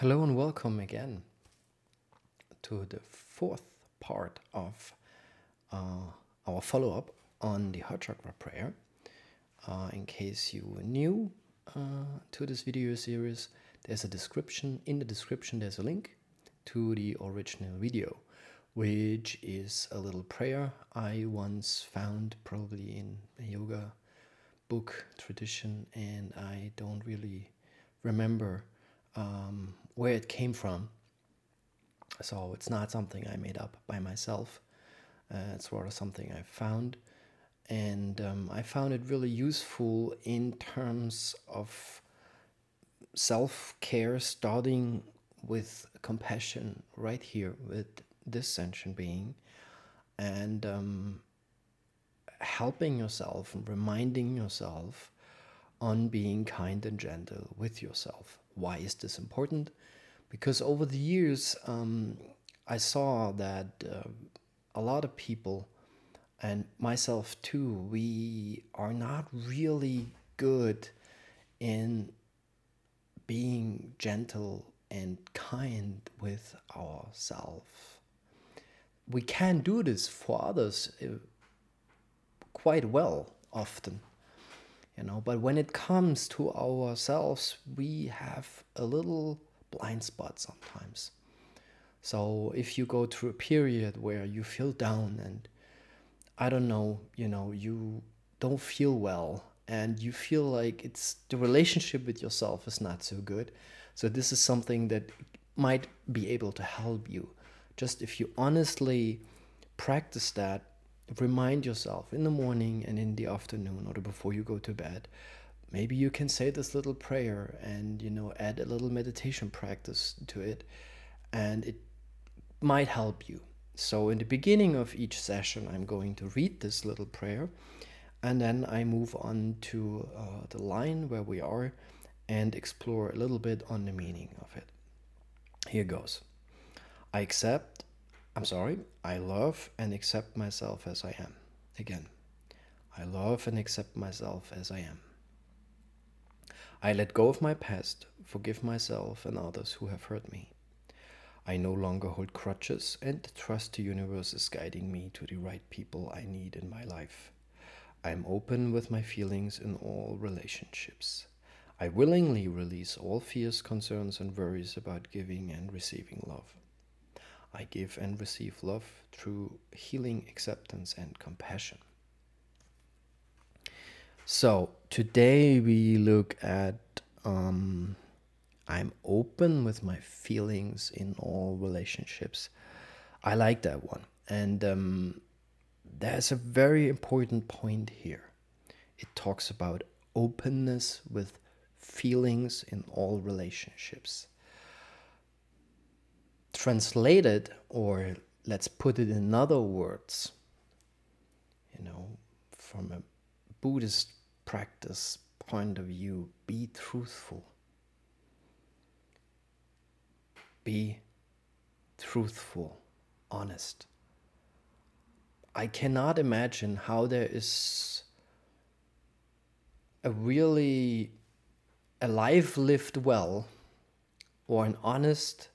Hello and welcome again to the fourth part of uh, our follow up on the Heart Chakra prayer. Uh, in case you were new uh, to this video series, there's a description. In the description, there's a link to the original video, which is a little prayer I once found probably in a yoga book tradition, and I don't really remember um, where it came from. So it's not something I made up by myself. Uh, it's rather something I found. And um, I found it really useful in terms of self care, starting with compassion right here with this sentient being and um, helping yourself and reminding yourself on being kind and gentle with yourself. Why is this important? Because over the years, um, I saw that uh, a lot of people, and myself too, we are not really good in being gentle and kind with ourselves. We can do this for others uh, quite well often you know but when it comes to ourselves we have a little blind spot sometimes. So if you go through a period where you feel down and i don't know you know you don't feel well and you feel like it's the relationship with yourself is not so good. So this is something that might be able to help you. Just if you honestly practice that remind yourself in the morning and in the afternoon or before you go to bed maybe you can say this little prayer and you know add a little meditation practice to it and it might help you. So in the beginning of each session i'm going to read this little prayer and then i move on to uh, the line where we are and explore a little bit on the meaning of it. Here goes. I accept I'm sorry, I love and accept myself as I am. Again, I love and accept myself as I am. I let go of my past, forgive myself and others who have hurt me. I no longer hold crutches and trust the universe is guiding me to the right people I need in my life. I am open with my feelings in all relationships. I willingly release all fears, concerns, and worries about giving and receiving love. I give and receive love through healing, acceptance, and compassion. So, today we look at um, I'm open with my feelings in all relationships. I like that one. And um, there's a very important point here. It talks about openness with feelings in all relationships translated, or let's put it in other words, you know, from a Buddhist practice point of view, be truthful. Be truthful, honest. I cannot imagine how there is a really a life lived well or an honest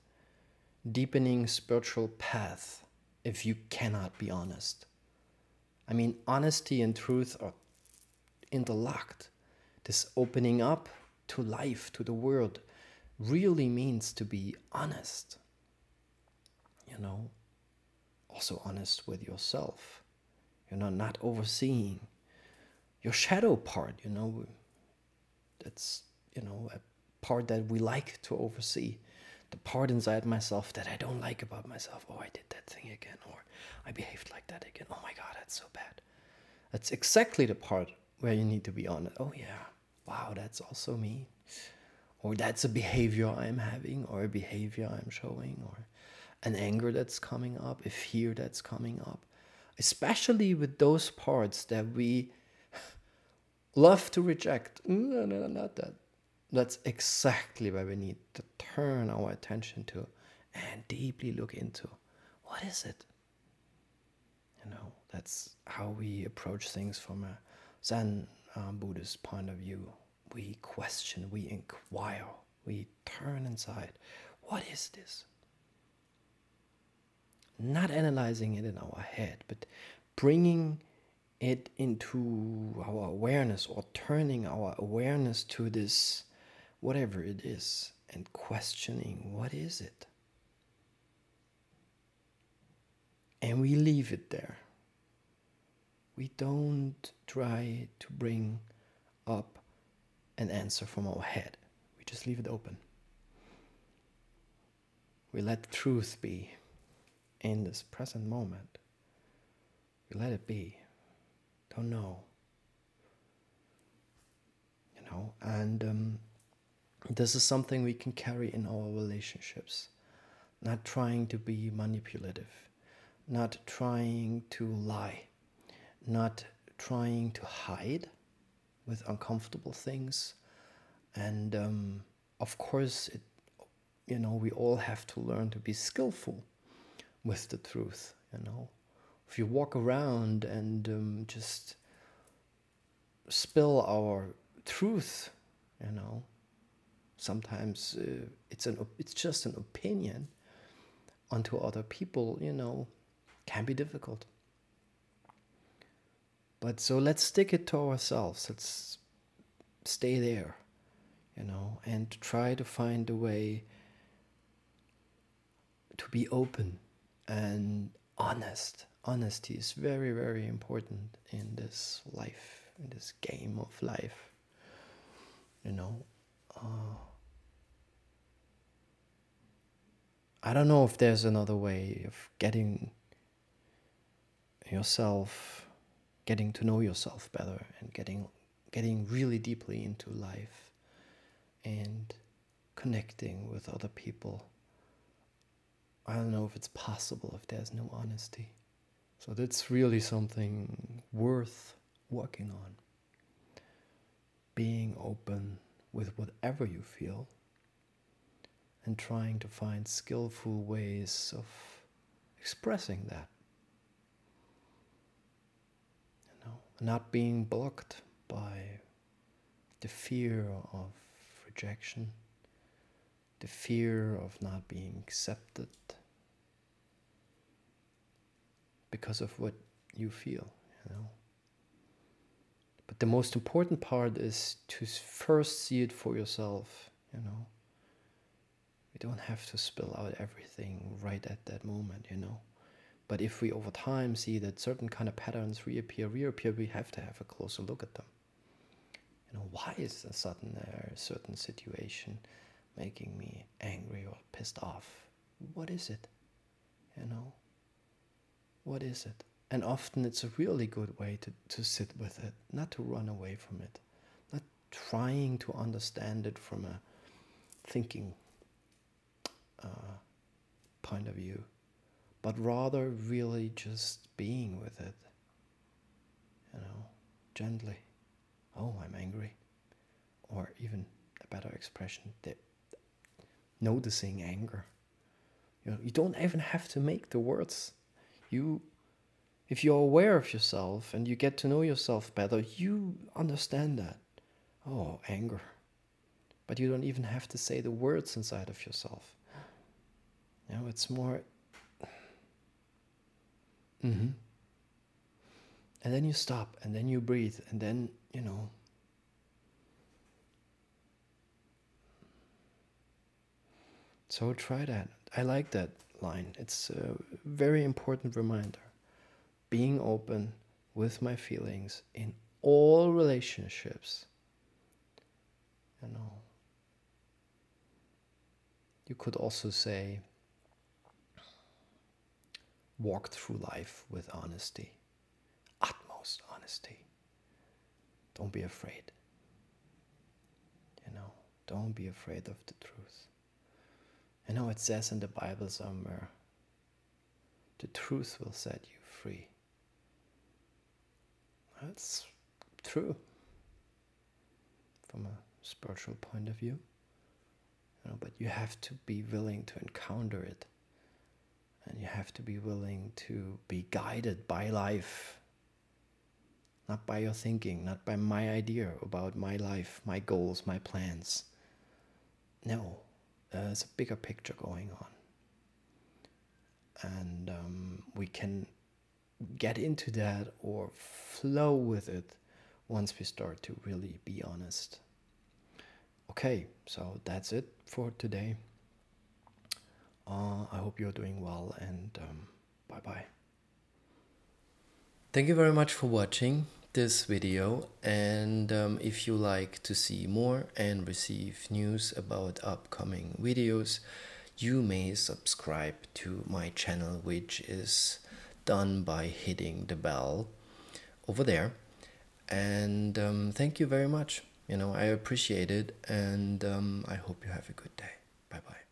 deepening spiritual path if you cannot be honest. I mean, honesty and truth are interlocked. This opening up to life, to the world, really means to be honest. You know, also honest with yourself. You know, not overseeing your shadow part, you know, that's, you know, a part that we like to oversee the part inside myself that I don't like about myself. Oh, I did that thing again, or I behaved like that again. Oh my God, that's so bad. That's exactly the part where you need to be honest. Oh, yeah, wow, that's also me. Or that's a behavior I'm having, or a behavior I'm showing, or an anger that's coming up, a fear that's coming up. Especially with those parts that we love to reject. No, no, not that that's exactly where we need to turn our attention to and deeply look into. What is it? You know that's how we approach things from a zen um, buddhist point of view. We question we inquire we turn inside. What is this? Not analyzing it in our head, but bringing it into our awareness or turning our awareness to this, whatever it is, and questioning what is it? And we leave it there. We don't try to bring up an answer from our head. We just leave it open. We let truth be in this present moment. We let it be. Don't know. You know, and um, this is something we can carry in our relationships. Not trying to be manipulative, not trying to lie, not trying to hide with uncomfortable things. And um, of course, it, you know, we all have to learn to be skillful with the truth, you know. If you walk around and um, just spill our truth, you know, sometimes uh, it's an it's just an opinion onto other people, you know, can be difficult. But so let's stick it to ourselves. Let's stay there, you know, and try to find a way to be open and honest. Honesty is very, very important in this life, in this game of life. You know, uh, I don't know if there's another way of getting yourself, getting to know yourself better, and getting getting really deeply into life, and connecting with other people. I don't know if it's possible if there's no honesty. So that's really something worth working on. Being open with whatever you feel and trying to find skillful ways of expressing that. You know, not being blocked by the fear of rejection, the fear of not being accepted because of what you feel, you know. But the most important part is to first see it for yourself, you know. We don't have to spill out everything right at that moment, you know. But if we over time see that certain kind of patterns reappear, reappear, we have to have a closer look at them. You know, why is a sudden uh, certain situation making me angry or pissed off? What is it? You know, what is it? And often it's a really good way to, to sit with it, not to run away from it, not trying to understand it from a thinking uh, point of view, but rather really just being with it, you know, gently. Oh, I'm angry. Or even a better expression, that noticing anger. You know, you don't even have to make the words you if you're aware of yourself and you get to know yourself better, you understand that. Oh, anger. But you don't even have to say the words inside of yourself. Know, it's more. Mm-hmm. And then you stop, and then you breathe, and then, you know. So try that. I like that line. It's a very important reminder. Being open with my feelings in all relationships. You know. You could also say, walk through life with honesty, utmost honesty. Don't be afraid. You know, don't be afraid of the truth. I know it says in the Bible somewhere the truth will set you free. That's true from a spiritual point of view. You know, but you have to be willing to encounter it. And you have to be willing to be guided by life. Not by your thinking, not by my idea about my life, my goals, my plans. No, there's a bigger picture going on. And um, we can get into that or flow with it once we start to really be honest. Okay, so that's it for today. Uh, I hope you're doing well and um, bye bye. Thank you very much for watching this video and um, if you like to see more and receive news about upcoming videos you may subscribe to my channel which is done by hitting the bell over there. And um, thank you very much. You know i appreciate it and um, i hope you have a good day. Bye bye